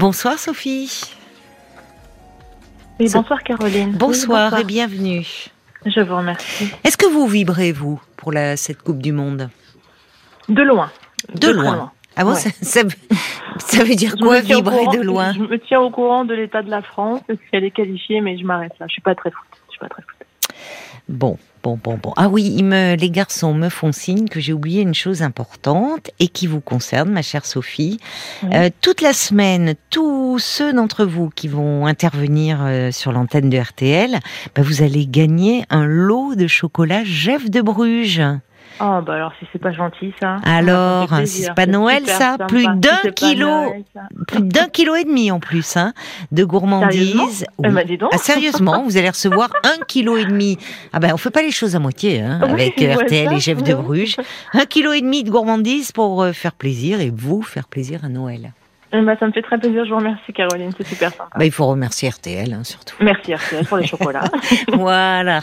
Bonsoir Sophie. Oui, bonsoir Caroline. Bonsoir, et bienvenue. Je vous remercie. Est-ce que vous vibrez, vous, pour la, cette Coupe du Monde? De loin. De, loin. Ah bon, ça, ça, veut dire quoi, vibrer de loin? Je me tiens au courant de l'état de la France, si elle est qualifiée, mais je m'arrête là. Je suis pas très foot. Je suis pas très foot. Bon, bon, bon, bon. Ah oui, me, les garçons me font signe que j'ai oublié une chose importante et qui vous concerne, ma chère Sophie. Euh, toute la semaine, tous ceux d'entre vous qui vont intervenir euh, sur l'antenne de RTL, bah, vous allez gagner un lot de chocolat Jeff de Bruges. Oh, bah alors si c'est pas gentil ça. Alors, c'est pas Noël ça Plus d'un kilo, plus d'un kilo et demi en plus, hein, de gourmandise. Eh ben, ah, sérieusement, vous allez recevoir un kilo et demi. Ah ben, on fait pas les choses à moitié, hein, avec RTL et Jeff de Bruges. Un kilo et demi de gourmandise pour euh, faire plaisir et vous faire plaisir à Noël. Eh ben, ça me fait très plaisir, je vous remercie Caroline, c'est super sympa. Bah, il faut remercier RTL hein, surtout. Merci RTL pour les chocolats. voilà.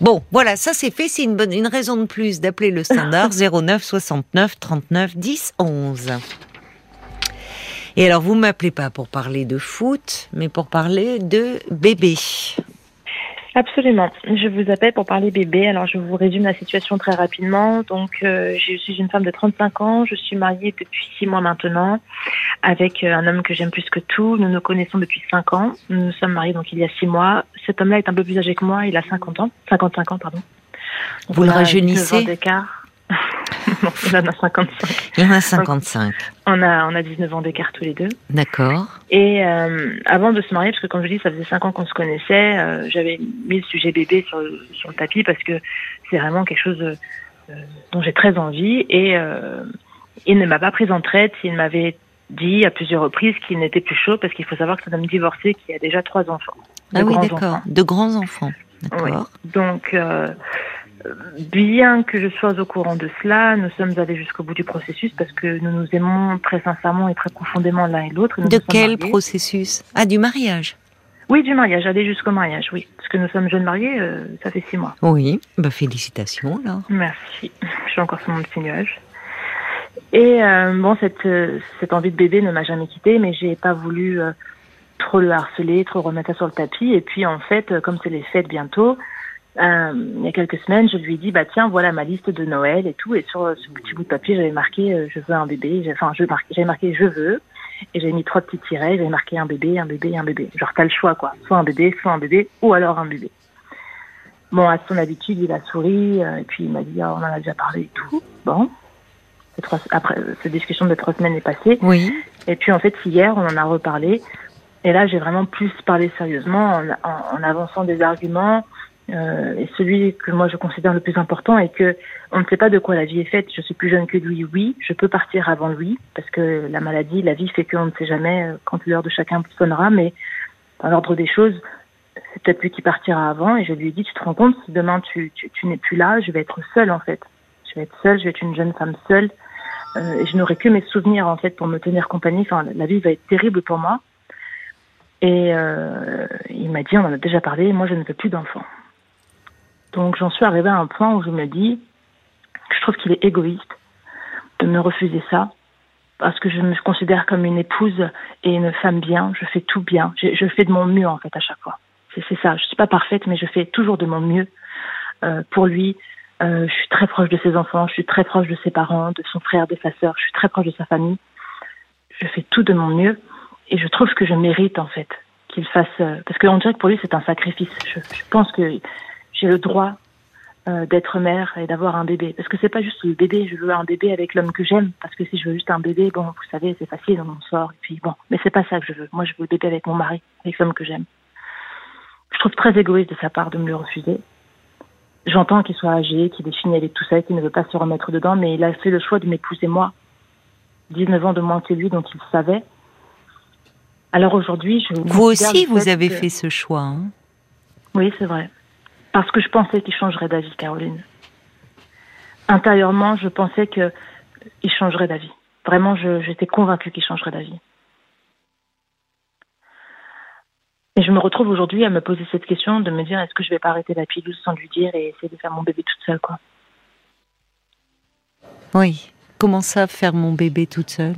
Bon, voilà, ça c'est fait, c'est une bonne, une raison de plus d'appeler le standard 09 69 39 10 11. Et alors, vous m'appelez pas pour parler de foot, mais pour parler de bébé. Absolument. Je vous appelle pour parler bébé. Alors, je vous résume la situation très rapidement. Donc, euh, je suis une femme de 35 ans. Je suis mariée depuis six mois maintenant avec euh, un homme que j'aime plus que tout. Nous nous connaissons depuis cinq ans. Nous nous sommes mariés donc il y a six mois. Cet homme-là est un peu plus âgé que moi. Il a 50 ans. 55 ans, pardon. vous le rajeunissez il en a 55. Il en a 55. On a, on a 19 ans d'écart tous les deux. D'accord. Et euh, avant de se marier, parce que comme je dis, ça faisait 5 ans qu'on se connaissait, euh, j'avais mis le sujet bébé sur, sur le tapis parce que c'est vraiment quelque chose euh, dont j'ai très envie. Et il ne m'a pas pris en traite, il m'avait dit à plusieurs reprises qu'il n'était plus chaud parce qu'il faut savoir que c'est un homme divorcé qui a déjà trois enfants. Ah oui, d'accord. De grands enfants. D'accord. Donc, bien que je sois au courant de cela, nous sommes allés jusqu'au bout du processus parce que nous nous aimons très sincèrement et très profondément l'un et l'autre. De quel processus? Ah, du mariage Oui, du mariage, aller jusqu'au mariage, oui. Parce que nous sommes jeunes mariés, euh, ça fait six mois. Oui, bah félicitations alors. Merci, je suis encore sur mon petit nuage. Et euh, bon, cette, euh, cette envie de bébé ne m'a jamais quittée, mais j'ai pas voulu trop le harceler, trop remettre ça sur le tapis. Et puis en fait, comme c'est les fêtes bientôt, euh, il y a quelques semaines, je lui ai dit bah tiens voilà ma liste de Noël et tout. Et sur ce petit bout de papier j'avais marqué euh, je veux un bébé. Enfin je j'avais marqué je veux. Et j'avais mis trois petits tirets. J'avais marqué un bébé un bébé un bébé. Genre t'as le choix quoi. Soit un bébé soit un bébé ou alors un bébé. Bon à son habitude il a souri euh, et puis il m'a dit oh, on en a déjà parlé et tout. Bon. Trois, après cette discussion de trois semaines est passée. Oui. Et puis en fait hier on en a reparlé. Et là j'ai vraiment plus parlé sérieusement en, en, en avançant des arguments euh, et celui que moi je considère le plus important est que on ne sait pas de quoi la vie est faite. Je suis plus jeune que lui, oui. Je peux partir avant lui parce que la maladie, la vie fait qu'on ne sait jamais euh, quand l'heure de chacun sonnera. Mais dans l'ordre des choses, c'est peut-être lui qui partira avant. Et je lui ai dit, tu te rends compte, si demain tu, tu, tu n'es plus là, je vais être seule en fait. Je vais être seule, je vais être une jeune femme seule. Euh, et je n'aurai que mes souvenirs en fait pour me tenir compagnie. Enfin, la vie va être terrible pour moi. Et euh, il m'a dit, on en a déjà parlé, moi je ne veux plus d'enfants. Donc j'en suis arrivée à un point où je me dis que je trouve qu'il est égoïste de me refuser ça parce que je me considère comme une épouse et une femme bien. Je fais tout bien. Je, fais de mon mieux en fait à chaque fois. C'est ça. Je suis pas parfaite, mais je fais toujours de mon mieux euh, pour lui. Euh, je suis très proche de ses enfants. Je suis très proche de ses parents, de son frère, de sa sœur. Je suis très proche de sa famille. Je fais tout de mon mieux et je trouve que je mérite en fait qu'il fasse euh, parce qu'on dirait que pour lui c'est un sacrifice. Je pense que j'ai le droit euh, d'être mère et d'avoir un bébé. Parce que c'est pas juste le bébé, je veux un bébé avec l'homme que j'aime. Parce que si je veux juste un bébé, bon, vous savez, c'est facile, on sort. Et puis bon, mais c'est pas ça que je veux. Moi, je veux le bébé avec mon mari, avec l'homme que j'aime. Je trouve très égoïste de sa part de me le refuser. J'entends qu'il soit âgé, qu'il est fini avec tout ça, qu'il ne veut pas se remettre dedans, mais il a fait le choix de m'épouser moi. 19 ans de moins que lui, donc il savait. Alors aujourd'hui, je. Vous aussi, vous avez fait ce choix. Hein oui, c'est vrai. Parce que je pensais qu'il changerait d'avis, Caroline. Intérieurement, je pensais qu'il changerait d'avis. Vraiment, j'étais convaincue qu'il changerait d'avis. Et je me retrouve aujourd'hui à me poser cette question, de me dire est-ce que je vais pas arrêter la pilule sans lui dire et essayer de faire mon bébé toute seule, quoi? Oui. Comment ça, faire mon bébé toute seule?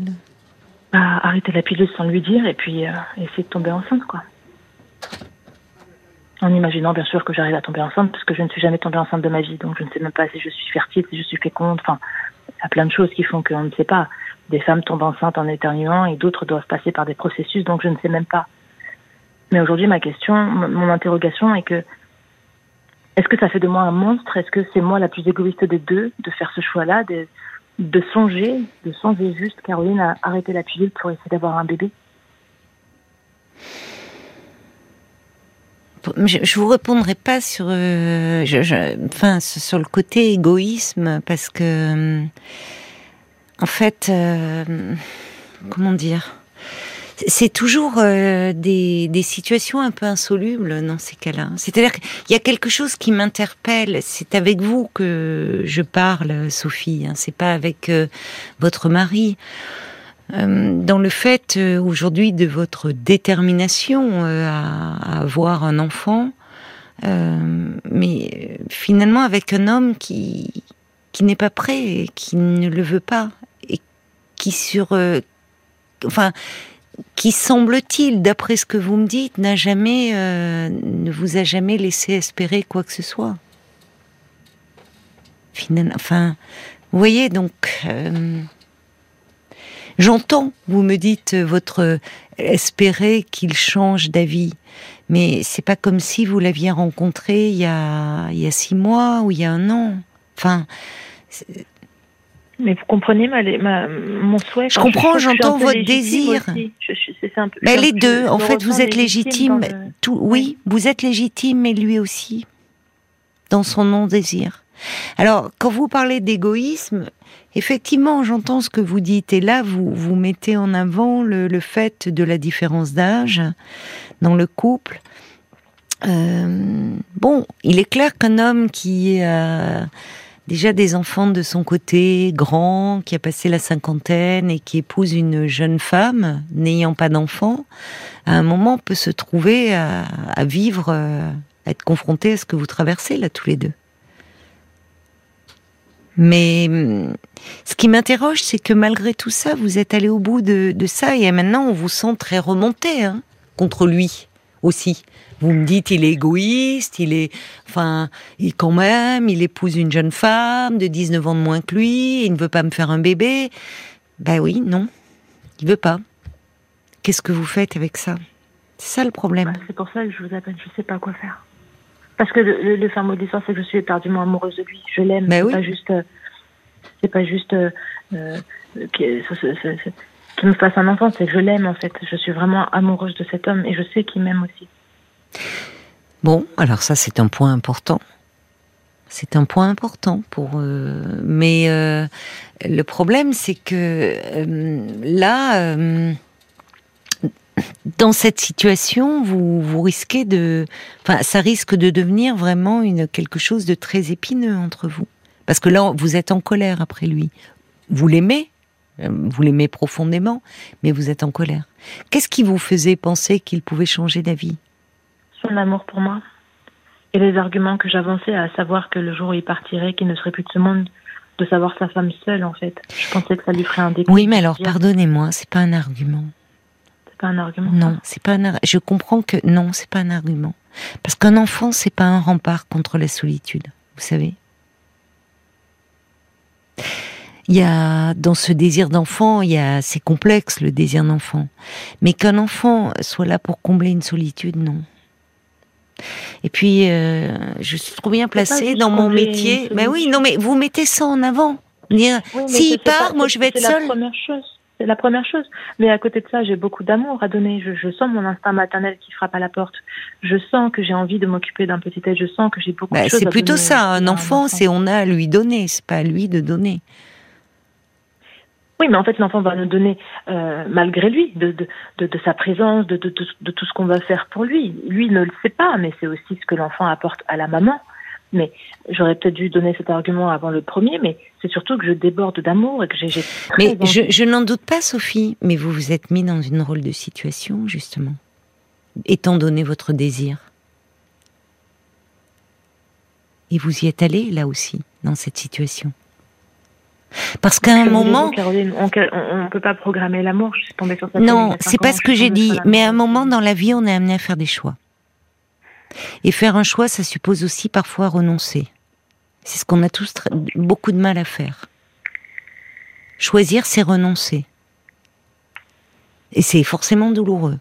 Bah, arrêter la pilule sans lui dire et puis euh, essayer de tomber enceinte, quoi. En imaginant bien sûr que j'arrive à tomber enceinte parce que je ne suis jamais tombée enceinte de ma vie, donc je ne sais même pas si je suis fertile, si je suis féconde. Enfin, il y a plein de choses qui font qu'on ne sait pas. Des femmes tombent enceintes en éternuant et d'autres doivent passer par des processus, donc je ne sais même pas. Mais aujourd'hui, ma question, mon interrogation est que est-ce que ça fait de moi un monstre? Est-ce que c'est moi la plus égoïste des deux de faire ce choix-là, de, songer, de songer juste, Caroline, à arrêter la pilule pour essayer d'avoir un bébé? Je, je vous répondrai pas sur, euh, sur le côté égoïsme parce que, euh, en fait, euh, comment dire, c'est toujours des, situations un peu insolubles dans ces cas-là. C'est-à-dire qu'il y a quelque chose qui m'interpelle. C'est avec vous que je parle, Sophie. Hein, c'est pas avec votre mari. Euh, dans le fait aujourd'hui de votre détermination à, à, avoir un enfant, mais finalement avec un homme qui qui n'est pas prêt, qui ne le veut pas et qui sur, enfin qui semble-t-il, d'après ce que vous me dites, n'a jamais, euh, ne vous a jamais laissé espérer quoi que ce soit. Finalement, enfin, vous voyez donc, euh, j'entends. Vous me dites votre espérer qu'il change d'avis, mais c'est pas comme si vous l'aviez rencontré il y a il y a six mois ou il y a un an. Enfin, mais vous comprenez ma, mon souhait. Je comprends, j'entends votre désir. mais les deux, en fait, vous êtes légitime. Tout, oui, vous êtes légitime, mais lui aussi, dans son non-désir. Alors, quand vous parlez d'égoïsme, effectivement, j'entends ce que vous dites. Et là, vous, vous mettez en avant le, fait de la différence d'âge dans le couple. Euh, bon, il est clair qu'un homme qui... Euh, déjà des enfants de son côté, grand, qui a passé la cinquantaine et qui épouse une jeune femme n'ayant pas d'enfant, à un moment peut se trouver à, vivre, euh, à être confronté à ce que vous traversez là tous les deux. Mais ce qui m'interroge, c'est que malgré tout ça, vous êtes allé au bout de, ça et maintenant on vous sent très remonté hein, contre lui aussi. Vous me dites, il est égoïste, il est, enfin, il quand même, il épouse une jeune femme de 19 ans de moins que lui, il ne veut pas me faire un bébé. Ben oui, non, il veut pas. Qu'est-ce que vous faites avec ça? C'est ça le problème. Bah, c'est pour ça que je vous appelle, je sais pas quoi faire. Parce que le, le, fin mot de l'histoire, c'est que je suis éperdument amoureuse de lui. Je l'aime. Ben c'est pas juste, euh, c'est pas juste euh, euh qu'il me fasse un enfant, c'est que je l'aime en fait. Je suis vraiment amoureuse de cet homme et je sais qu'il m'aime aussi. Bon, alors ça c'est un point important. C'est un point important pour. Euh, mais euh, le problème c'est que là, dans cette situation, vous, vous risquez de. Enfin, ça risque de devenir vraiment une quelque chose de très épineux entre vous. Parce que là, vous êtes en colère après lui. Vous l'aimez, vous l'aimez profondément, mais vous êtes en colère. Qu'est-ce qui vous faisait penser qu'il pouvait changer d'avis? Son amour pour moi et les arguments que j'avançais, à savoir que le jour où il partirait, qu'il ne serait plus de ce monde, de savoir sa femme seule, en fait. Je pensais que ça lui ferait un déclic. Oui, mais alors, pardonnez-moi, c'est pas un argument. C'est pas un argument. Non, c'est pas un. Je comprends que non, c'est pas un argument. Parce qu'un enfant, c'est pas un rempart contre la solitude. Vous savez. Il y a dans ce désir d'enfant, il y a c'est complexe le désir d'enfant, mais qu'un enfant soit là pour combler une solitude, non. Et puis, euh, je suis trop bien placée dans mon métier. Mais oui, non, mais vous mettez ça en avant. S'il part, moi je vais être seule. C'est la première chose. C'est la première chose. Mais à côté de ça, j'ai beaucoup d'amour à donner. Je, sens mon instinct maternel qui frappe à la porte. Je sens que j'ai envie de m'occuper d'un petit être. Je sens que j'ai beaucoup de bah, choses. C'est plutôt ça. Un enfant, c'est on a à lui donner. C'est pas à lui de donner. Oui, mais en fait, l'enfant va nous donner, euh, malgré lui, de, de, de, de, sa présence, de, de, de tout ce qu'on va faire pour lui. Lui ne le sait pas, mais c'est aussi ce que l'enfant apporte à la maman. Mais j'aurais peut-être dû donner cet argument avant le premier, mais c'est surtout que je déborde d'amour et que j'ai. Mais je, je n'en doute pas, Sophie, mais vous vous êtes mis dans une rôle de situation, justement, étant donné votre désir. Et vous y êtes allé, là aussi, dans cette situation. Parce qu'à un moment, Caroline, on, ne peut pas programmer l'amour. Je suis tombée sur ça. Non, c'est pas ce que j'ai dit. Mais à un moment dans la vie, on est amené à faire des choix. Et faire un choix, ça suppose aussi parfois renoncer. C'est ce qu'on a tous beaucoup de mal à faire. Choisir, c'est renoncer. Et c'est forcément douloureux.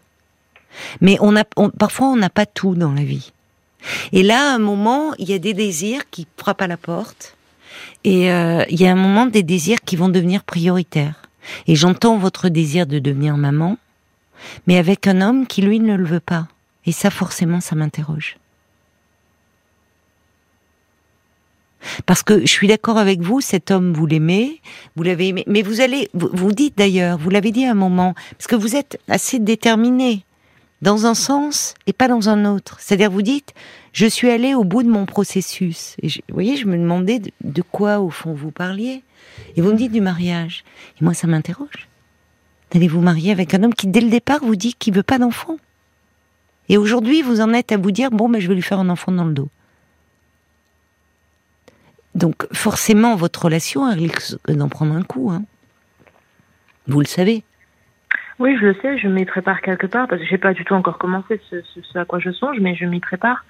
Mais on a, parfois, on n'a pas tout dans la vie. Et là, à un moment, il y a des désirs qui frappent à la porte. Et euh, il y a un moment des désirs qui vont devenir prioritaires. Et j'entends votre désir de devenir maman, mais avec un homme qui, lui, ne le veut pas. Et ça, forcément, ça m'interroge. Parce que je suis d'accord avec vous, cet homme, vous l'aimez, vous l'avez aimé, mais vous allez, vous, dites d'ailleurs, vous l'avez dit à un moment, parce que vous êtes assez déterminé dans un sens et pas dans un autre. C'est-à-dire, vous dites, je suis allé au bout de mon processus. Et vous voyez, je me demandais de, quoi, au fond, vous parliez. Et vous me dites du mariage. Et moi, ça m'interroge. Allez vous marier avec un homme qui, dès le départ, vous dit qu'il veut pas d'enfant. Et aujourd'hui, vous en êtes à vous dire, bon, ben, je vais lui faire un enfant dans le dos. Donc, forcément, votre relation, risque d'en prendre un coup. Hein. Vous le savez. Oui, je le sais, je m'y prépare quelque part, parce que j'ai pas du tout encore commencé ce, à quoi je songe, mais je m'y prépare.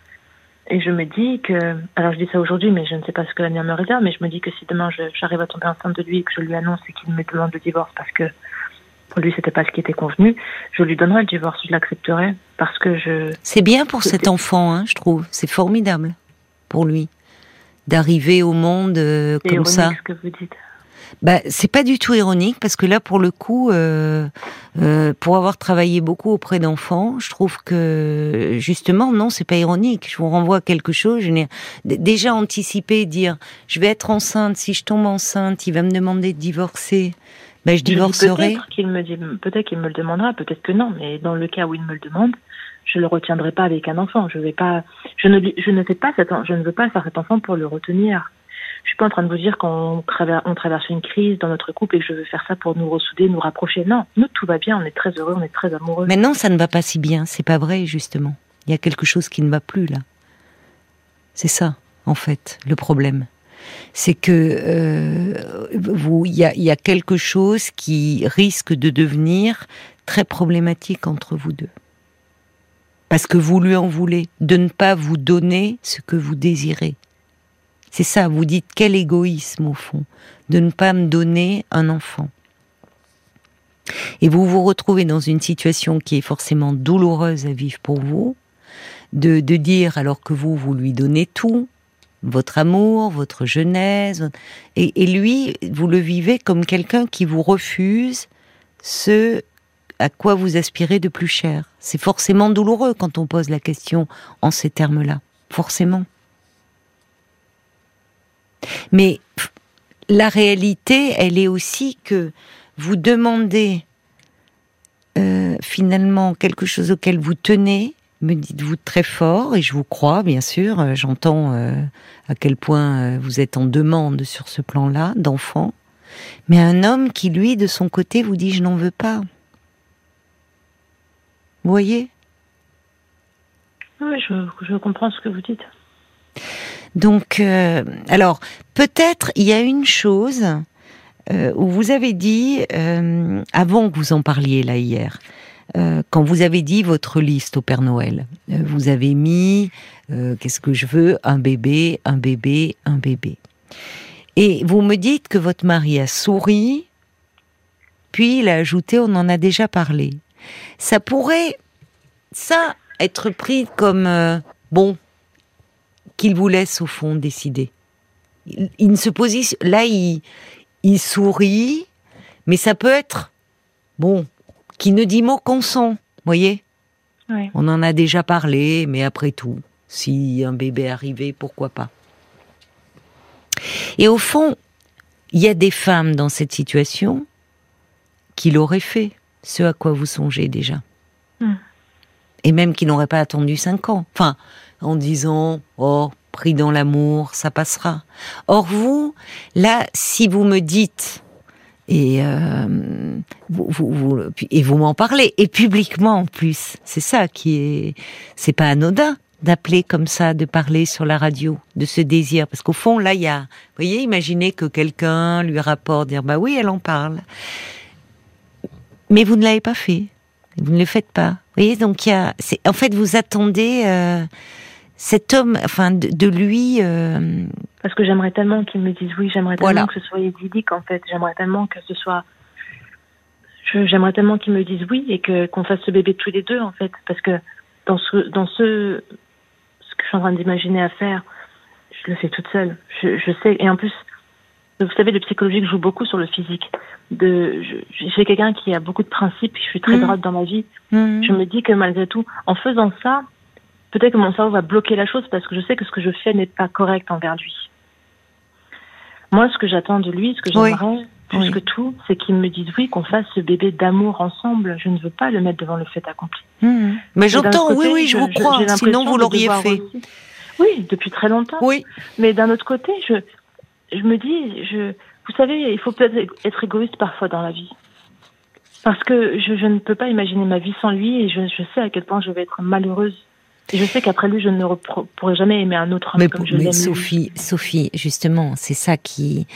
Et je me dis que, alors je dis ça aujourd'hui, mais je ne sais pas ce que l'avenir me réserve, mais je me dis que si demain j'arrive à tomber enceinte de lui et que je lui annonce et qu'il me demande le divorce parce que pour lui c'était pas ce qui était convenu, je lui donnerai le divorce, je l'accepterai parce que je. C'est bien pour cet enfant, hein, je trouve. C'est formidable pour lui d'arriver au monde euh, comme ça. Ce que vous dites. Bah, c'est pas du tout ironique parce que là, pour le coup, euh, euh, pour avoir travaillé beaucoup auprès d'enfants, je trouve que justement, non, c'est pas ironique. Je vous renvoie à quelque chose. Je n'ai déjà anticipé dire, je vais être enceinte. Si je tombe enceinte, il va me demander de divorcer. Ben, je divorcerai. Peut-être qu'il me qu'il le demandera, peut-être que non. Mais dans le cas où il me le demande, je le retiendrai pas avec un enfant. Je vais pas, je ne, je ne fais pas cet, je ne veux pas faire cet enfant pour le retenir. Je suis pas en train de vous dire qu'on on traverse une crise dans notre couple et que je veux faire ça pour nous ressouder, nous rapprocher. Non, nous tout va bien, on est très heureux, on est très amoureux. Mais non, ça ne va pas si bien. C'est pas vrai justement. Il y a quelque chose qui ne va plus là. C'est ça, en fait, le problème. C'est que euh, il y a quelque chose qui risque de devenir très problématique entre vous deux parce que vous lui en voulez, de ne pas vous donner ce que vous désirez. C'est ça, vous dites quel égoïsme au fond, de ne pas me donner un enfant. Et vous vous retrouvez dans une situation qui est forcément douloureuse à vivre pour vous, de, dire alors que vous, vous lui donnez tout, votre amour, votre jeunesse, et, et lui, vous le vivez comme quelqu'un qui vous refuse ce à quoi vous aspirez de plus cher. C'est forcément douloureux quand on pose la question en ces termes-là. Forcément. Mais la réalité, elle est aussi que vous demandez euh, finalement quelque chose auquel vous tenez, me dites-vous très fort, et je vous crois, bien sûr, euh, j'entends euh, à quel point vous êtes en demande sur ce plan-là, d'enfant, mais un homme qui, lui, de son côté, vous dit je n'en veux pas. Vous voyez? Oui, je, comprends ce que vous dites. Donc, euh, alors, peut-être il y a une chose euh, où vous avez dit, euh, avant que vous en parliez là hier, quand vous avez dit votre liste au Père Noël, vous avez mis, qu'est-ce que je veux, un bébé, un bébé, un bébé. Et vous me dites que votre mari a souri, puis il a ajouté, on en a déjà parlé ça pourrait, ça, être pris comme euh, bon, qu'il vous laisse au fond décider. Il, ne se positionne, là, il sourit, mais ça peut être bon, qui ne dit mot consent, voyez. On en a déjà parlé, mais après tout, si un bébé arrivait, pourquoi pas. Et au fond, il y a des femmes dans cette situation qui l'auraient fait ce à quoi vous songez déjà. Hmm. Et même qui n'aurait pas attendu cinq ans. Enfin, en disant, oh, pris dans l'amour, ça passera. Or vous, là, si vous me dites, et euh, vous, vous, et vous m'en parlez, et publiquement en plus, c'est ça qui est, c'est pas anodin d'appeler comme ça, de parler sur la radio, de ce désir Parce qu'au fond, là, il y a, vous voyez, imaginez que quelqu'un lui rapporte, dire, bah oui, elle en parle. Mais vous ne l'avez pas fait. Vous ne le faites pas. Vous voyez, donc il y a, en fait, vous attendez euh, cet homme, enfin, de, lui. Euh, Parce que j'aimerais tellement qu'il me dise oui, j'aimerais tellement que ce soit idyllique, en fait. J'aimerais tellement que ce soit. J'aimerais tellement qu'il me dise oui et que qu'on fasse ce bébé tous les deux, en fait. Parce que dans ce, dans ce, ce que je suis en train d'imaginer à faire, je le fais toute seule. Je, je sais. Et en plus, vous savez, le psychologique joue beaucoup sur le physique. De, j'ai quelqu'un qui a beaucoup de principes, je suis très mmh. droite dans ma vie. Mmh. Je me dis que malgré tout, en faisant ça, peut-être que mon cerveau va bloquer la chose parce que je sais que ce que je fais n'est pas correct envers lui. Moi, ce que j'attends de lui, ce que j'aimerais, plus que tout, c'est qu'il me dise oui, qu'on fasse ce bébé d'amour ensemble. Je ne veux pas le mettre devant le fait accompli. Mmh. Mais j'entends, oui, oui, je, vous crois. Sinon, vous l'auriez fait. Oui, depuis très longtemps. Oui. Mais d'un autre côté, je, je me dis, je, vous savez, il faut peut-être être égoïste parfois dans la vie. Parce que je, je, ne peux pas imaginer ma vie sans lui et je, je, sais à quel point je vais être malheureuse. Et je sais qu'après lui, je ne pourrai jamais aimer un autre homme mais, comme je Mais Sophie, Sophie, justement, c'est ça qui...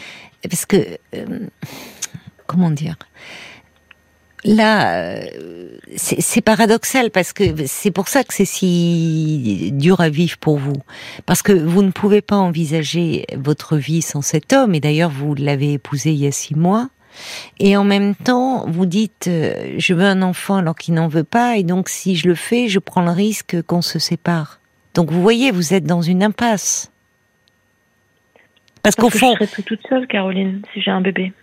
Parce que... Euh, comment dire? Là, euh, c'est paradoxal parce que c'est pour ça que c'est si dur à vivre pour vous. Parce que vous ne pouvez pas envisager votre vie sans cet homme, et d'ailleurs vous l'avez épousé il y a six mois. Et en même temps, vous dites, euh, je veux un enfant alors qu'il n'en veut pas, et donc si je le fais, je prends le risque qu'on se sépare. Donc vous voyez, vous êtes dans une impasse. Parce, qu'au fond, je serais plus toute seule, Caroline, si j'ai un bébé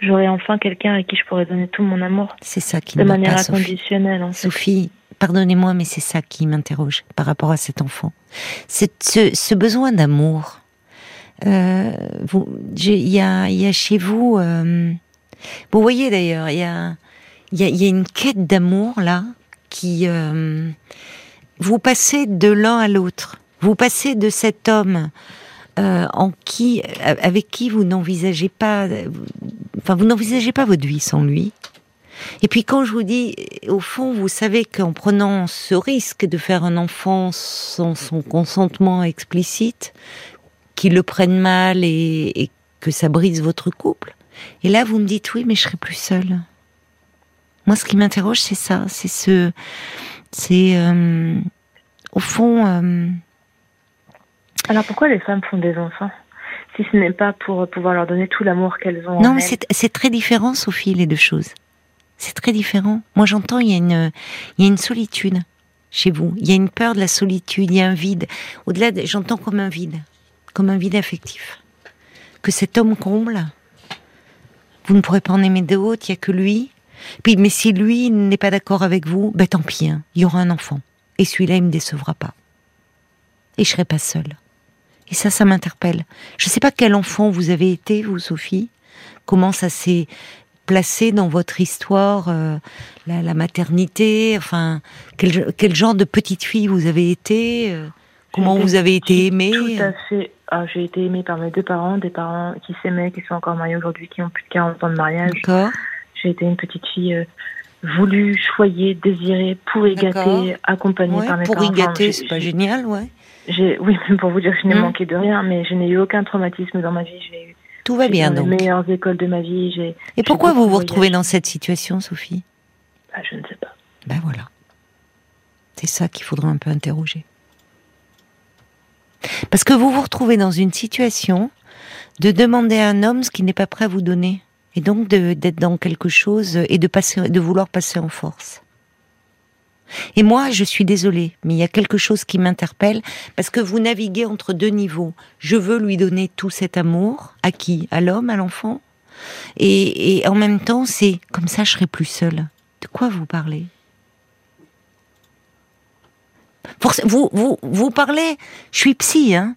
j'aurai enfin quelqu'un à qui je pourrais donner tout mon amour. C'est ça qui de manière inconditionnelle. En Sophie, pardonnez-moi, mais c'est ça qui m'interroge par rapport à cet enfant. C'est ce, ce, besoin d'amour. Euh, il y a, y a chez vous, euh, vous voyez d'ailleurs, il y a, y, a, une quête d'amour là qui euh, vous passez de l'un à l'autre. Vous passez de cet homme euh, en qui, avec qui vous n'envisagez pas, enfin vous n'envisagez pas votre vie sans lui. Et puis quand je vous dis, au fond, vous savez qu'en prenant ce risque de faire un enfant sans son consentement explicite, qu'il le prenne mal et, que ça brise votre couple. Et là, vous me dites oui, mais je serai plus seule. Moi, ce qui m'interroge, c'est ça, c'est ce, c'est euh, au fond. Euh, alors pourquoi les femmes font des enfants si ce n'est pas pour pouvoir leur donner tout l'amour qu'elles ont Non, mais c'est très différent, Sophie, les deux choses. C'est très différent. Moi, j'entends, il y a une, il y a une solitude chez vous. Il y a une peur de la solitude, il y a un vide. Au-delà, j'entends comme un vide, comme un vide affectif. Que cet homme comble. Vous ne pourrez pas en aimer d'autres, il n'y a que lui. Puis, mais si lui n'est pas d'accord avec vous, ben tant pis, hein, il y aura un enfant. Et celui-là, il me décevra pas. Et je serai pas seule. Et ça, ça m'interpelle. Je ne sais pas quel enfant vous avez été, vous, Sophie. Comment ça s'est placé dans votre histoire, euh, la, maternité. Enfin, quel, quel, genre de petite fille vous avez été euh, Comment vous avez été aimée Tout à fait. Ah, j'ai été aimée par mes deux parents, des parents qui s'aimaient, qui sont encore mariés aujourd'hui, qui ont plus de 40 ans de mariage. D'accord. J'ai été une petite fille euh, voulue, choyée, désirée, pour y gâter, accompagnée par mes pour parents. Pour y gâter, c'est pas génial, ouais oui, pour vous dire que je n'ai hmm. manqué de rien, mais je n'ai eu aucun traumatisme dans ma vie. J'ai Tout va bien donc. Les meilleures écoles de ma vie. J'ai. Et pourquoi vous vous retrouvez dans cette situation, Sophie? Bah, Je ne sais pas. Ben voilà. C'est ça qu'il faudra un peu interroger. Parce que vous vous retrouvez dans une situation de demander à un homme ce qu'il n'est pas prêt à vous donner. Et donc d'être dans quelque chose et de, vouloir passer en force. Et moi, je suis désolée, mais il y a quelque chose qui m'interpelle parce que vous naviguez entre deux niveaux. Je veux lui donner tout cet amour à qui À l'homme, à l'enfant et, en même temps, c'est comme ça, je serai plus seule. De quoi vous parlez? Vous, vous, vous parlez, je suis psy, hein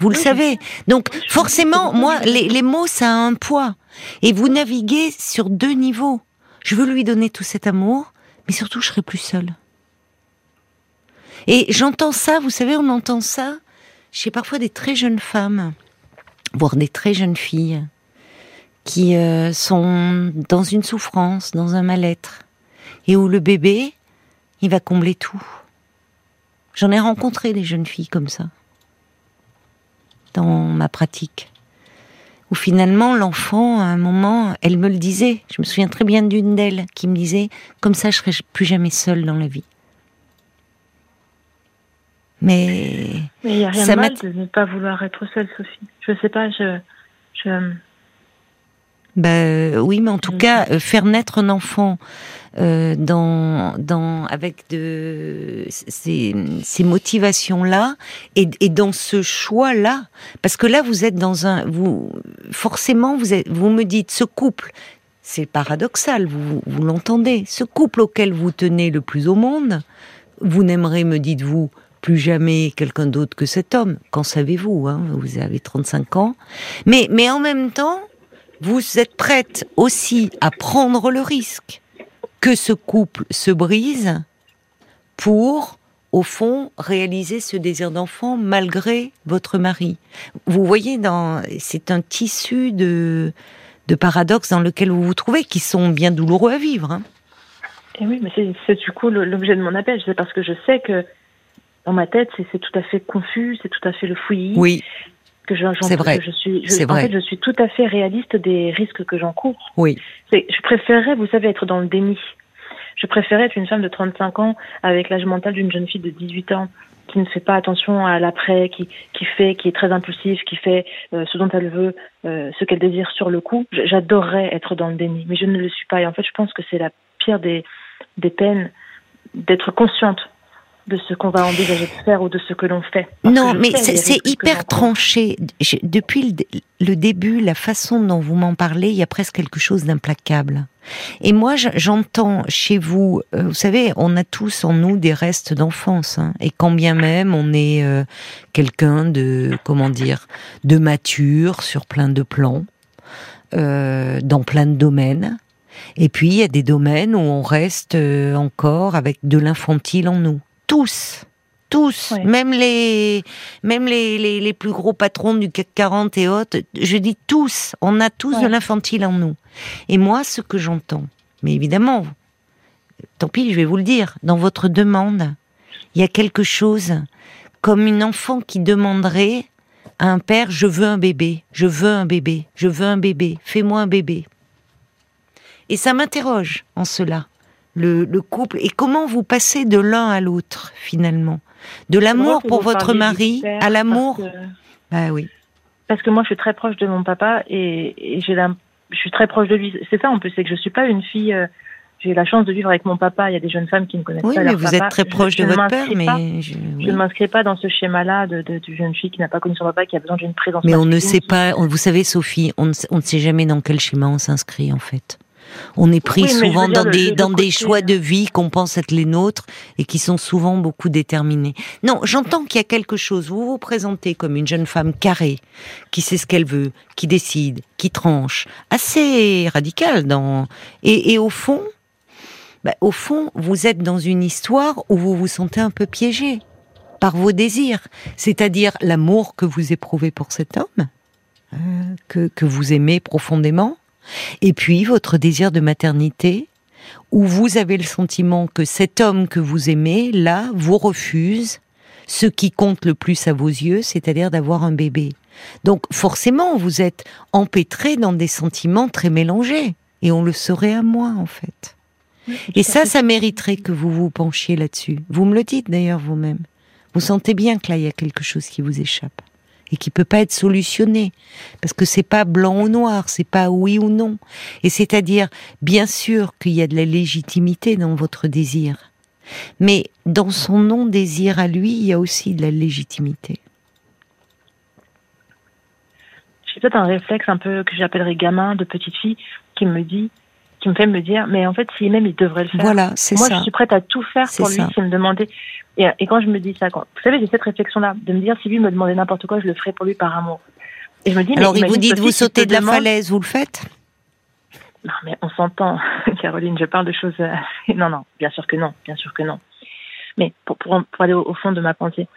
vous le savez. Donc forcément, moi, les, les mots, ça a un poids. Et vous naviguez sur deux niveaux. Je veux lui donner tout cet amour, mais surtout je serai plus seule. Et j'entends ça, vous savez, on entend ça chez parfois des très jeunes femmes, voire des très jeunes filles, qui euh, sont dans une souffrance, dans un mal-être, et où le bébé, il va combler tout. J'en ai rencontré des jeunes filles comme ça dans ma pratique. Où finalement, l'enfant, à un moment, elle me le disait. Je me souviens très bien d'une d'elles qui me disait Comme ça, je serai plus jamais seule dans la vie. Mais. Mais il n'y a rien de mal de ne pas vouloir être seule, Sophie. Je ne sais pas, je. je... Ben, oui, mais en tout cas, euh, faire naître un enfant euh, dans, dans, avec de, ces, ces motivations-là et, et, dans ce choix-là, parce que là, vous êtes dans un, vous, forcément, vous, êtes, vous me dites, ce couple, c'est paradoxal, vous, vous l'entendez, ce couple auquel vous tenez le plus au monde, vous n'aimerez, me dites-vous, plus jamais quelqu'un d'autre que cet homme. Qu'en savez-vous hein? Vous avez 35 ans. Mais, mais en même temps, vous êtes prête aussi à prendre le risque que ce couple se brise pour, au fond, réaliser ce désir d'enfant malgré votre mari. Vous voyez, dans, c'est un tissu de, de paradoxes dans lequel vous vous trouvez qui sont bien douloureux à vivre. Hein. Et oui, mais c'est, du coup l'objet de mon appel. C'est parce que je sais que dans ma tête, c'est, tout à fait confus, c'est tout à fait le fouillis. Oui. Que c'est vrai. je suis, je, en fait, je suis tout à fait réaliste des risques que j'encours. Oui. je préférerais, vous savez, être dans le déni. Je préférais être une femme de 35 ans avec l'âge mental d'une jeune fille de 18 ans qui ne fait pas attention à l'après, qui, qui fait, qui est très impulsive, qui fait euh, ce dont elle veut, euh, ce qu'elle désire sur le coup. J'adorerais être dans le déni, mais je ne le suis pas. Et en fait, je pense que c'est la pire des, des peines d'être consciente de ce qu'on va envisager de faire ou de ce que l'on fait. non, mais c'est hyper tranché. depuis le, début, la façon dont vous m'en parlez, il y a presque quelque chose d'implacable. Et moi, j'entends chez vous, euh, vous savez, on a tous en nous des restes d'enfance, hein, et quand bien même on est euh, quelqu'un de, comment dire, de mature sur plein de plans, euh, dans plein de domaines. Et puis il y a des domaines où on reste encore avec de l'infantile en nous tous, tous, même les, même les, les, plus gros patrons du CAC 40 et autres, je dis tous, on a tous de l'infantile en nous. Et moi, ce que j'entends, mais évidemment, tant pis, je vais vous le dire, dans votre demande, il y a quelque chose comme une enfant qui demanderait à un père, je veux un bébé, je veux un bébé, je veux un bébé, fais-moi un bébé. Et ça m'interroge en cela le, couple et comment vous passez de l'un à l'autre finalement? De l'amour pour votre mari à l'amour? Bah oui. Parce que moi, je suis très proche de mon papa et, j'ai je suis très proche de lui. C'est ça, en plus, c'est que je suis pas une fille. Euh, j'ai la chance de vivre avec mon papa. Il y a des jeunes femmes qui ne connaissent pas leur papa. Oui, mais vous êtes très proche de votre père, mais je, ne m'inscris pas dans ce schéma-là de, de, jeune fille qui n'a pas connu son papa, qui a besoin d'une présence. Mais on ne sait pas. vous savez, Sophie, on on ne sait jamais dans quel schéma on s'inscrit en fait. On est pris souvent dans des, dans des choix de vie qu'on pense être les nôtres et qui sont souvent beaucoup déterminés. Non, j'entends qu'il y a quelque chose. Vous vous présentez comme une jeune femme carrée, qui sait ce qu'elle veut, qui décide, qui tranche, assez radicale dans, et, et au fond, bah, au fond, vous êtes dans une histoire où vous vous sentez un peu piégé par vos désirs, c'est-à-dire l'amour que vous éprouvez pour cet homme, euh, que, que vous aimez profondément, et puis votre désir de maternité, où vous avez le sentiment que cet homme que vous aimez, là, vous refuse ce qui compte le plus à vos yeux, c'est-à-dire d'avoir un bébé. Donc forcément, vous êtes empêtré dans des sentiments très mélangés, et on le saurait à moi, en fait. et ça, ça mériterait que vous vous penchiez là-dessus. Vous me le dites d'ailleurs vous-même. Vous sentez bien que là, il y a quelque chose qui vous échappe et qui peut pas être solutionné parce que c'est pas blanc ou noir, c'est pas oui ou non. Et c'est-à-dire, bien sûr qu'il y a de la légitimité dans votre désir, mais dans son non-désir à lui, il y a aussi de la légitimité. J'ai peut-être un réflexe un peu que j'appellerais gamin de petite fille qui me dit qui me fait me dire, mais en fait, s'il même il devrait le faire. Voilà, c'est ça. Moi, je suis prête à tout faire pour lui s'il me demandait. Et, et, quand je me dis ça, quand, vous savez, j'ai cette réflexion-là, de me dire, si lui me demandait n'importe quoi, je le ferais pour lui par amour. Et je me dis, Alors, il vous dit de vous sauter de la falaise, vous le faites? Non, mais on s'entend, Caroline, je parle de choses. Euh, non, non, bien sûr que non, bien sûr que non. Mais pour, pour, pour aller au, fond de ma pensée,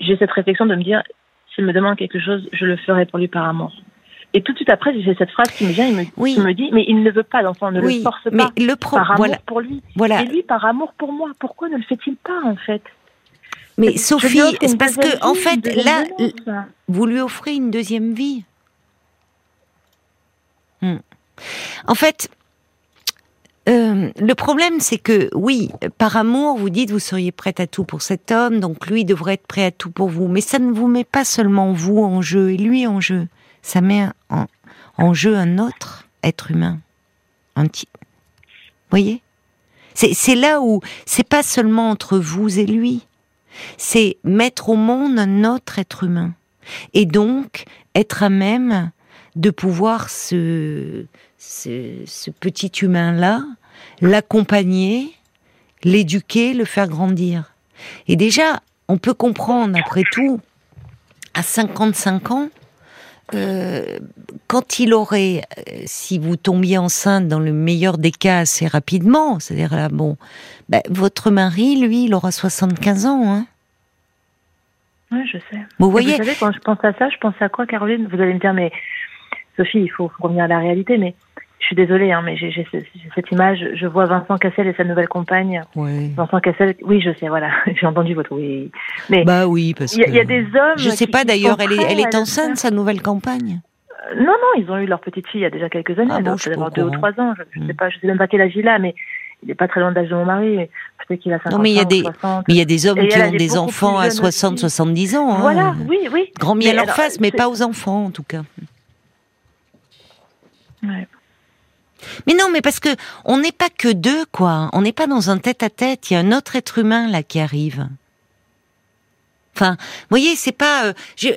j'ai cette réflexion de me dire, s'il me demande quelque chose, je le ferai pour lui par amour. Et tout de suite après, j'ai cette phrase qui me vient, il me, qui me dit, mais il ne veut pas d'enfant, ne le force pas. le par amour pour lui. Voilà. Et lui, par amour pour moi. Pourquoi ne le fait-il pas, en fait? Mais Sophie, c'est parce que en fait, là, vous lui offrez une deuxième vie. Hmm. En fait, euh, le problème, c'est que oui, par amour, vous dites vous seriez prête à tout pour cet homme, donc lui devrait être prêt à tout pour vous. Mais ça ne vous met pas seulement vous en jeu et lui en jeu. Ça met en, jeu un autre être humain. Petit. Voyez? C'est là où c'est pas seulement entre vous et lui. C'est mettre au monde un autre être humain. Et donc être à même de pouvoir ce, petit humain-là, l'accompagner, l'éduquer, le faire grandir. Et déjà, on peut comprendre, après tout, à 55 ans, euh, quand il aurait, euh, si vous tombiez enceinte dans le meilleur des cas assez rapidement, c'est-à-dire là, bon, ben, votre mari, lui, il aura 75 ans. Hein oui, je sais. Vous voyez. Vous savez, quand je pense à ça, je pense à quoi, Caroline? Vous allez me dire, mais Sophie, il faut revenir à la réalité, mais je suis désolée, hein, mais j'ai cette image. Je vois Vincent Cassel et sa nouvelle compagne. Oui. Vincent Cassel, oui, je sais, voilà, j'ai entendu votre oui. Mais bah oui, parce qu'il y, a des hommes. Je sais pas d'ailleurs, elle est, elle est enceinte, sa nouvelle compagne. Euh, non, non, ils ont eu leur petite fille il y a déjà quelques années. Ah bon, elle doit deux ou trois ans. Je, ne sais hmm. pas, je sais même pas quel âge il a, mais il n'est pas très loin de l'âge de mon mari. Peut-être qu'il a 50 Non, mais il y a des, mais il y a des hommes qui ont des enfants à 60, 70 ans. Hein. Voilà, oui, oui. Grand miel en face, mais pas aux enfants, en tout cas. Ouais. Mais non, mais parce que on n'est pas que deux, quoi. On n'est pas dans un tête-à-tête. Il y a un autre être humain là qui arrive. Enfin, vous voyez, c'est pas. Euh,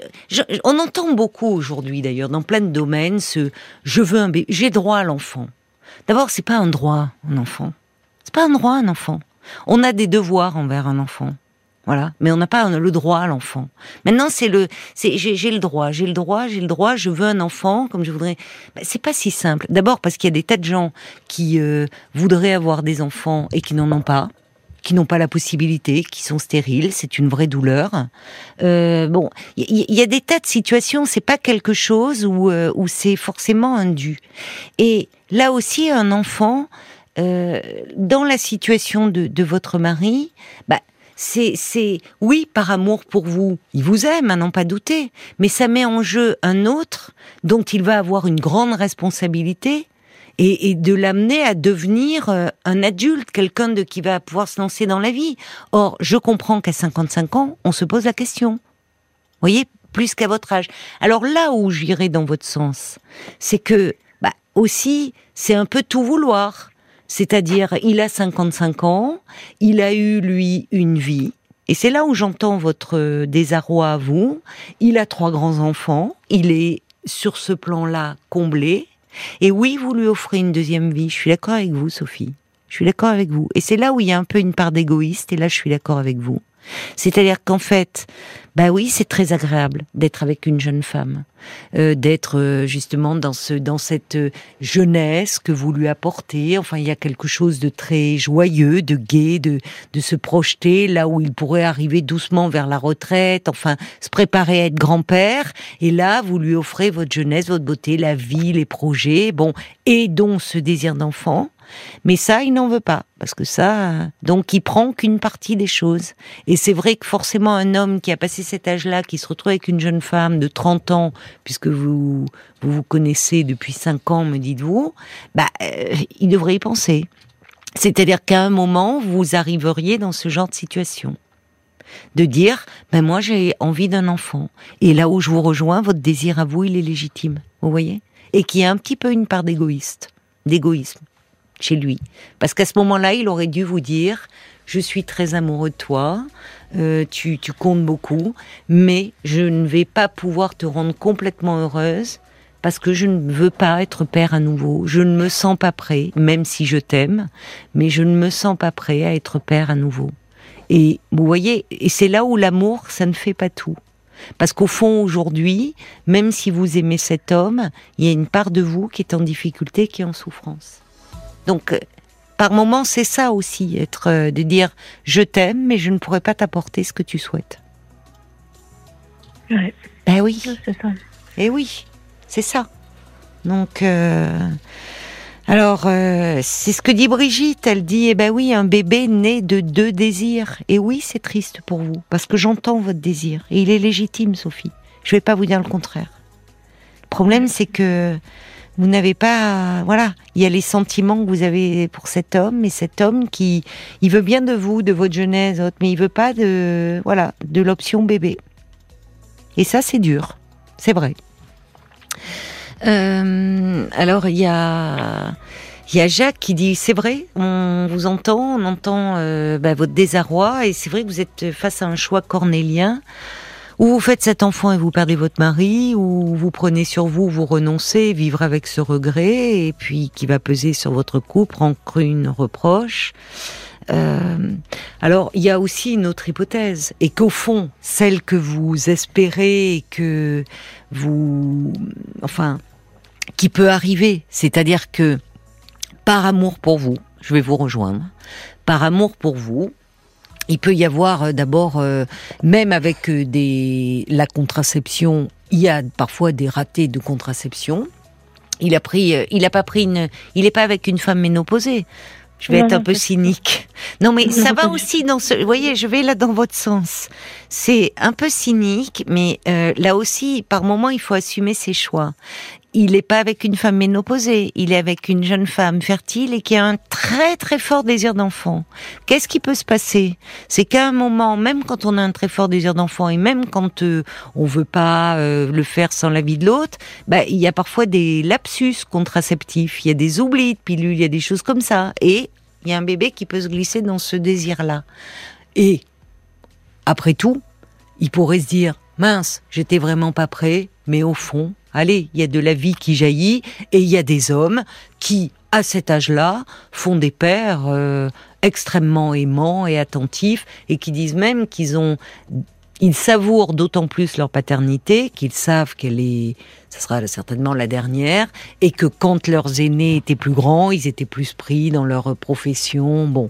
on entend beaucoup aujourd'hui, d'ailleurs, dans plein de domaines, ce je veux un bébé, j'ai droit à l'enfant. D'abord, c'est pas un droit, un enfant. C'est pas un droit, un enfant. On a des devoirs envers un enfant. Voilà. Mais on n'a pas le droit à l'enfant. Maintenant, c'est le, c'est, j'ai, le droit, j'ai le droit, j'ai le droit, je veux un enfant comme je voudrais. Ben, c'est pas si simple. D'abord parce qu'il y a des tas de gens qui euh, voudraient avoir des enfants et qui n'en ont pas qui n'ont pas la possibilité, qui sont stériles, c'est une vraie douleur. Euh, bon, il y, a des tas de situations, c'est pas quelque chose où, euh, où c'est forcément un dû. Et là aussi, un enfant, dans la situation de, de votre mari, bah, c'est, oui, par amour pour vous, il vous aime, à n'en pas douter, mais ça met en jeu un autre dont il va avoir une grande responsabilité et, de l'amener à devenir euh, un adulte, quelqu'un de qui va pouvoir se lancer dans la vie. Or, je comprends qu'à 55 ans, on se pose la question. Vous voyez, plus qu'à votre âge. Alors là où j'irai dans votre sens, c'est que bah, aussi, c'est un peu tout vouloir. C'est-à-dire, il a 55 ans, il a eu, lui, une vie. Et c'est là où j'entends votre désarroi à vous. Il a trois grands-enfants, il est sur ce plan-là comblé. Et oui, vous lui offrez une deuxième vie. Je suis d'accord avec vous, Sophie. Je suis d'accord avec vous. Et c'est là où il y a un peu une part d'égoïste, et là je suis d'accord avec vous. C'est-à-dire qu'en fait, bah oui, c'est très agréable d'être avec une jeune femme, euh, d'être euh, justement dans ce dans cette euh, jeunesse que vous lui apportez. Enfin, il y a quelque chose de très joyeux, de gai, de de se projeter là où il pourrait arriver doucement vers la retraite. Enfin, se préparer à être grand-père. Et là, vous lui offrez votre jeunesse, votre beauté, la vie, les projets. Bon, et donc ce désir d'enfant. Mais ça, il n'en veut pas, parce que ça, donc il prend qu'une partie des choses. Et c'est vrai que forcément un homme qui a passé cet âge-là, qui se retrouve avec une jeune femme de 30 ans, puisque vous vous, connaissez depuis 5 ans, me dites-vous, bah, euh, il devrait y penser. C'est-à-dire qu'à un moment, vous arriveriez dans ce genre de situation de dire ben moi j'ai envie d'un enfant et là où je vous rejoins votre désir à vous il est légitime vous voyez? Et qui a un petit peu une part d'égoïste d'égoïsme chez lui. Parce qu'à ce moment-là, il aurait dû vous dire, je suis très amoureux de toi, euh, tu, tu comptes beaucoup, mais je ne vais pas pouvoir te rendre complètement heureuse parce que je ne veux pas être père à nouveau. Je ne me sens pas prêt, même si je t'aime, mais je ne me sens pas prêt à être père à nouveau. Et vous voyez, et c'est là où l'amour, ça ne fait pas tout. Parce qu'au fond, aujourd'hui, même si vous aimez cet homme, il y a une part de vous qui est en difficulté, qui est en souffrance. Donc, euh, par moment, c'est ça aussi, être euh, de dire je t'aime, mais je ne pourrais pas t'apporter ce que tu souhaites. Ouais. Ben oui. C'est ça. Et eh oui, c'est ça. Donc, euh, Alors, euh, c'est ce que dit Brigitte. Elle dit, eh ben oui, un bébé né de deux désirs. Et oui, c'est triste pour vous, parce que j'entends votre désir. Et il est légitime, Sophie. Je vais pas vous dire le contraire. Le problème, c'est que vous n'avez pas, voilà, il y a les sentiments que vous avez pour cet homme, et cet homme qui, il veut bien de vous, de votre jeunesse, mais il veut pas de, voilà, de l'option bébé. Et ça, c'est dur, c'est vrai. Euh, alors il y a il y a Jacques qui dit c'est vrai, on vous entend, on entend euh, bah, votre désarroi et c'est vrai que vous êtes face à un choix cornélien où vous faites cet enfant et vous perdez votre mari, ou vous prenez sur vous, vous renoncez, vivre avec ce regret et puis qui va peser sur votre couple, une reproche. Euh, alors, il y a aussi une autre hypothèse, et qu'au fond, celle que vous espérez que vous, enfin, qui peut arriver, c'est-à-dire que par amour pour vous, je vais vous rejoindre, par amour pour vous, il peut y avoir euh, d'abord, euh, même avec euh, des, la contraception, il y a parfois des ratés de contraception. Il a pris, il a pas pris une, il est pas avec une femme ménopausée. Je vais être un peu cynique. Non, mais ça va aussi dans ce. Vous voyez, je vais là dans votre sens. C'est un peu cynique, mais là aussi, par moment, il faut assumer ses choix il n'est pas avec une femme ménopausée, il est avec une jeune femme fertile et qui a un très très fort désir d'enfant. Qu'est-ce qui peut se passer? C'est qu'à un moment, même quand on a un très fort désir d'enfant et même quand euh, on veut pas euh, le faire sans l'avis de l'autre, bah, il y a parfois des lapsus contraceptifs, il y a des oublis de pilules, il y a des choses comme ça. Et il y a un bébé qui peut se glisser dans ce désir-là. Et après tout, il pourrait se dire mince, j'étais vraiment pas prêt, mais au fond, allez, il y a de la vie qui jaillit et il y a des hommes qui, à cet âge-là, font des pères euh, extrêmement aimants et attentifs et qui disent même qu'ils ont ils savourent d'autant plus leur paternité qu'ils savent qu'elle est, ça sera certainement la dernière, et que quand leurs aînés étaient plus grands, ils étaient plus pris dans leur profession. Bon,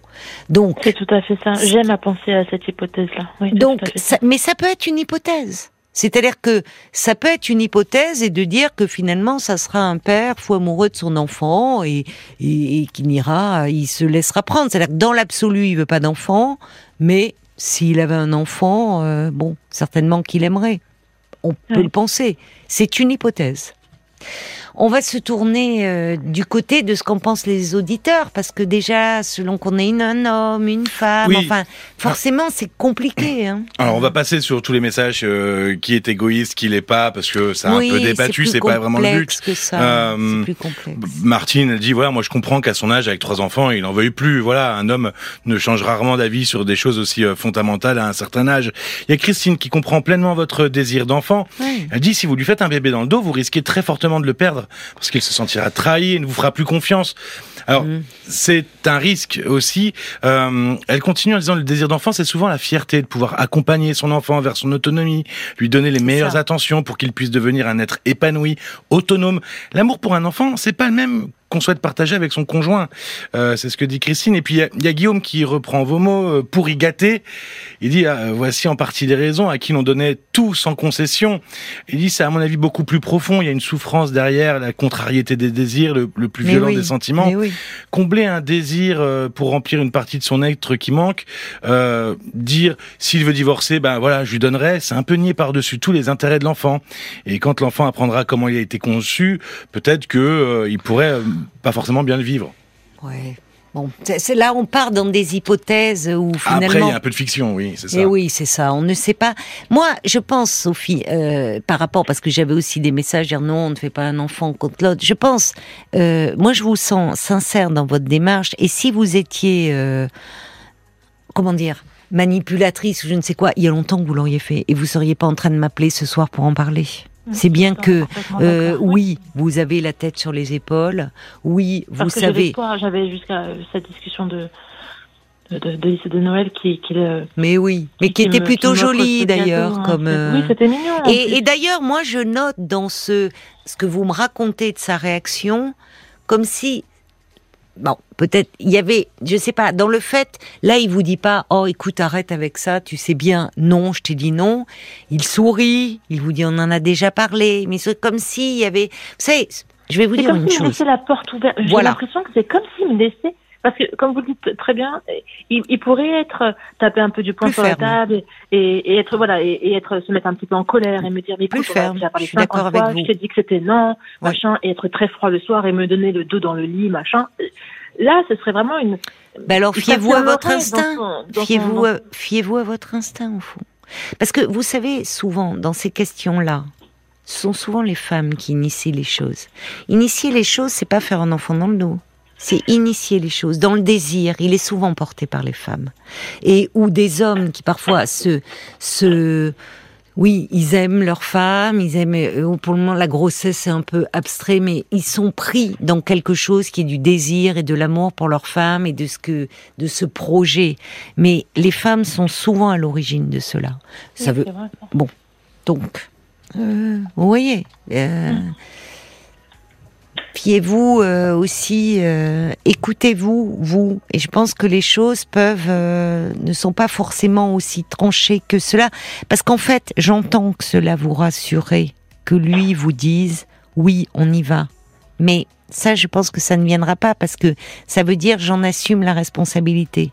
donc c'est tout à fait ça. J'aime à penser à cette hypothèse-là. Oui, donc, mais ça peut être une hypothèse. C'est-à-dire que ça peut être une hypothèse et de dire que finalement ça sera un père fou amoureux de son enfant et, et, qui n'ira, il se laissera prendre. C'est-à-dire que dans l'absolu il veut pas d'enfant, mais s'il avait un enfant, euh, bon, certainement qu'il aimerait. On peut le penser. C'est une hypothèse. On va se tourner euh, du côté de ce qu'en pensent les auditeurs, parce que déjà, selon qu'on est une, un homme, une femme, enfin, forcément, c'est compliqué. Hein. Alors, on va passer sur tous les messages euh, qui est égoïste, qui l'est pas, parce que c'est un peu débattu, c'est pas vraiment le but. Que ça. Euh, plus complexe. Martine dit voilà, moi je comprends qu'à son âge, avec trois enfants, il en veuille plus. Voilà, un homme ne change rarement d'avis sur des choses aussi euh, fondamentales à un certain âge. Il y a Christine qui comprend pleinement votre désir d'enfant. Elle dit si vous lui faites un bébé dans le dos, vous risquez très fortement de le perdre parce qu'il se sentira trahi et ne vous fera plus confiance. Alors, mm. c'est un risque aussi. Euh, elle continue en disant le désir d'enfant, c'est souvent la fierté de pouvoir accompagner son enfant vers son autonomie, lui donner les meilleures attentions pour qu'il puisse devenir un être épanoui, autonome. L'amour pour un enfant, c'est pas le même qu'on souhaite partager avec son conjoint. Euh, c'est ce que dit Christine. Et puis il y, a Guillaume qui reprend vos mots euh, pour y gâter. Il dit ah, voici en partie les raisons à qui l'on donnait tout sans concession. Il dit c'est à mon avis beaucoup plus profond. Il y a une souffrance derrière, la contrariété des désirs, le, plus violent des sentiments. Combler un désir euh, pour remplir une partie de son être qui manque, euh, dire s'il veut divorcer, ben voilà, je lui donnerai. C'est un peu nier par-dessus tous les intérêts de l'enfant. Et quand l'enfant apprendra comment il a été conçu, peut-être que il pourrait pas forcément bien le vivre. Ouais. Bon, c'est là on part dans des hypothèses où finalement. Après, il y a un peu de fiction, oui, c'est ça. Et eh oui, c'est ça. On ne sait pas. Moi, je pense, Sophie, euh, par rapport parce que j'avais aussi des messages dire non, on ne fait pas un enfant contre l'autre. Je pense, euh, moi, je vous sens sincère dans votre démarche. Et si vous étiez, euh, comment dire, manipulatrice ou je ne sais quoi, il y a longtemps que vous l'auriez fait et vous seriez pas en train de m'appeler ce soir pour en parler. C'est bien que euh, oui, vous avez la tête sur les épaules. Oui, vous Parce savez. J'avais jusqu'à cette discussion de de, de, de Noël qui, qui mais oui mais qui, était plutôt jolie d'ailleurs hein. comme oui euh, c'était mignon et, et d'ailleurs moi je note dans ce ce que vous me racontez de sa réaction comme si bon, peut-être il y avait, je sais pas, dans le fait, là il vous dit pas, oh écoute arrête avec ça, tu sais bien, non, je t'ai dit non. Il sourit, il vous dit on en a déjà parlé, mais c'est comme s'il y avait, vous savez, Je vais vous C'est dire comme une me chose. la porte ouverte. J'ai Voilà. l'impression que c'est comme s'il me laissait. Parce que, comme vous le dites très bien, il, il pourrait être euh, taper un peu du poing Plus sur la table et, et, et être voilà et, et être se mettre un petit peu en colère et me dire mais Plus écoute, ferme. parlé Je suis 50 d'accord avec fois, vous. Je t'ai dit que c'était non, machin, et être très froid le soir et me donner le dos dans le lit, machin. Là, ce serait vraiment une. Ben alors fiez-vous à votre instinct. Fiez-vous son- fiez-vous à votre instinct au fond. Parce que vous savez, souvent, dans ces questions-là, ce sont souvent les femmes qui initient les choses. Initier les choses, c'est pas faire un enfant dans le dos. C'est initier les choses. Dans le désir, il est souvent porté par les femmes. Et ou des hommes qui parfois se, se, oui, ils aiment leur femme, ils aiment, euh, pour le moment, la grossesse c'est un peu abstrait, mais ils sont pris dans quelque chose qui est du désir et de l'amour pour leur femme et de ce que, de ce projet. Mais les femmes sont souvent à l'origine de cela. Ça Oui, veut, ça. donc, euh, vous voyez, euh, fiez-vous euh, aussi, euh, écoutez-vous, vous? Et je pense que les choses peuvent, euh, ne sont pas forcément aussi tranchées que cela. Parce qu'en fait, j'entends que cela vous rassurer, que lui vous dise, oui, on y va. Mais ça, je pense que ça ne viendra pas parce que ça veut dire j'en assume la responsabilité.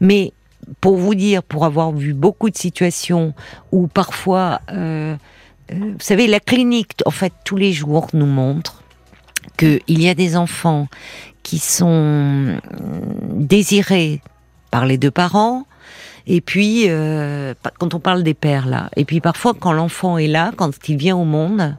Mais pour vous dire, pour avoir vu beaucoup de situations où parfois, euh, euh, vous savez, la clinique, en fait, tous les jours nous montre qu'il y a des enfants qui sont euh, désirés par les deux parents. Et puis, euh, quand on parle des pères là, et puis parfois quand l'enfant est là, quand il vient au monde,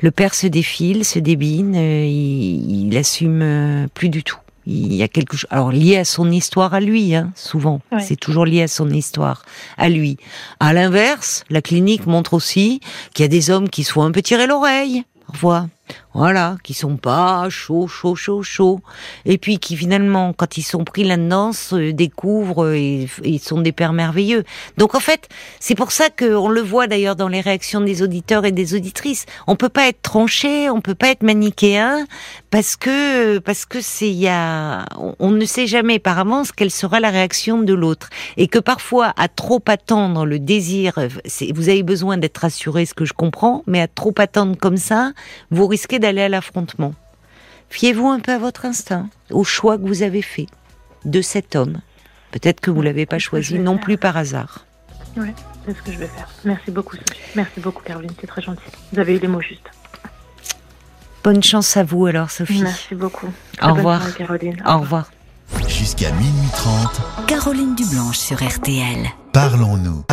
le père se défile, se débine, euh, il, il assume euh, plus du tout. Il y a quelque chose, alors lié à son histoire à lui, hein, souvent. C'est toujours lié à son histoire à lui. À l'inverse, la clinique montre aussi qu'il y a des hommes qui se font un peu tirer l'oreille, parfois. Voilà, qui sont pas chauds, chauds, chauds, chauds. Et puis qui finalement, quand ils sont pris là-dedans, découvrent et, sont des pères merveilleux. Donc en fait, c'est pour ça qu'on le voit d'ailleurs dans les réactions des auditeurs et des auditrices. On peut pas être tranché, on peut pas être manichéen, parce que parce que c'est il y a, on, ne sait jamais par avance quelle sera la réaction de l'autre, et que parfois à trop attendre le désir, vous avez besoin d'être rassuré, ce que je comprends, mais à trop attendre comme ça, vous risquez d'aller à l'affrontement. Fiez-vous un peu à votre instinct, au choix que vous avez fait de cet homme. Peut-être que vous l'avez pas choisi non faire. plus par hasard. Ouais, c'est ce que je vais faire. Merci beaucoup, Sophie. Merci beaucoup, Caroline. C'est très gentil. Vous avez eu les mots justes. Bonne chance à vous alors, Sophie. Merci beaucoup. Au Très revoir. soirée, Caroline. Au revoir. Jusqu'à minuit 30, Caroline Dublanche sur RTL. parlons-nous.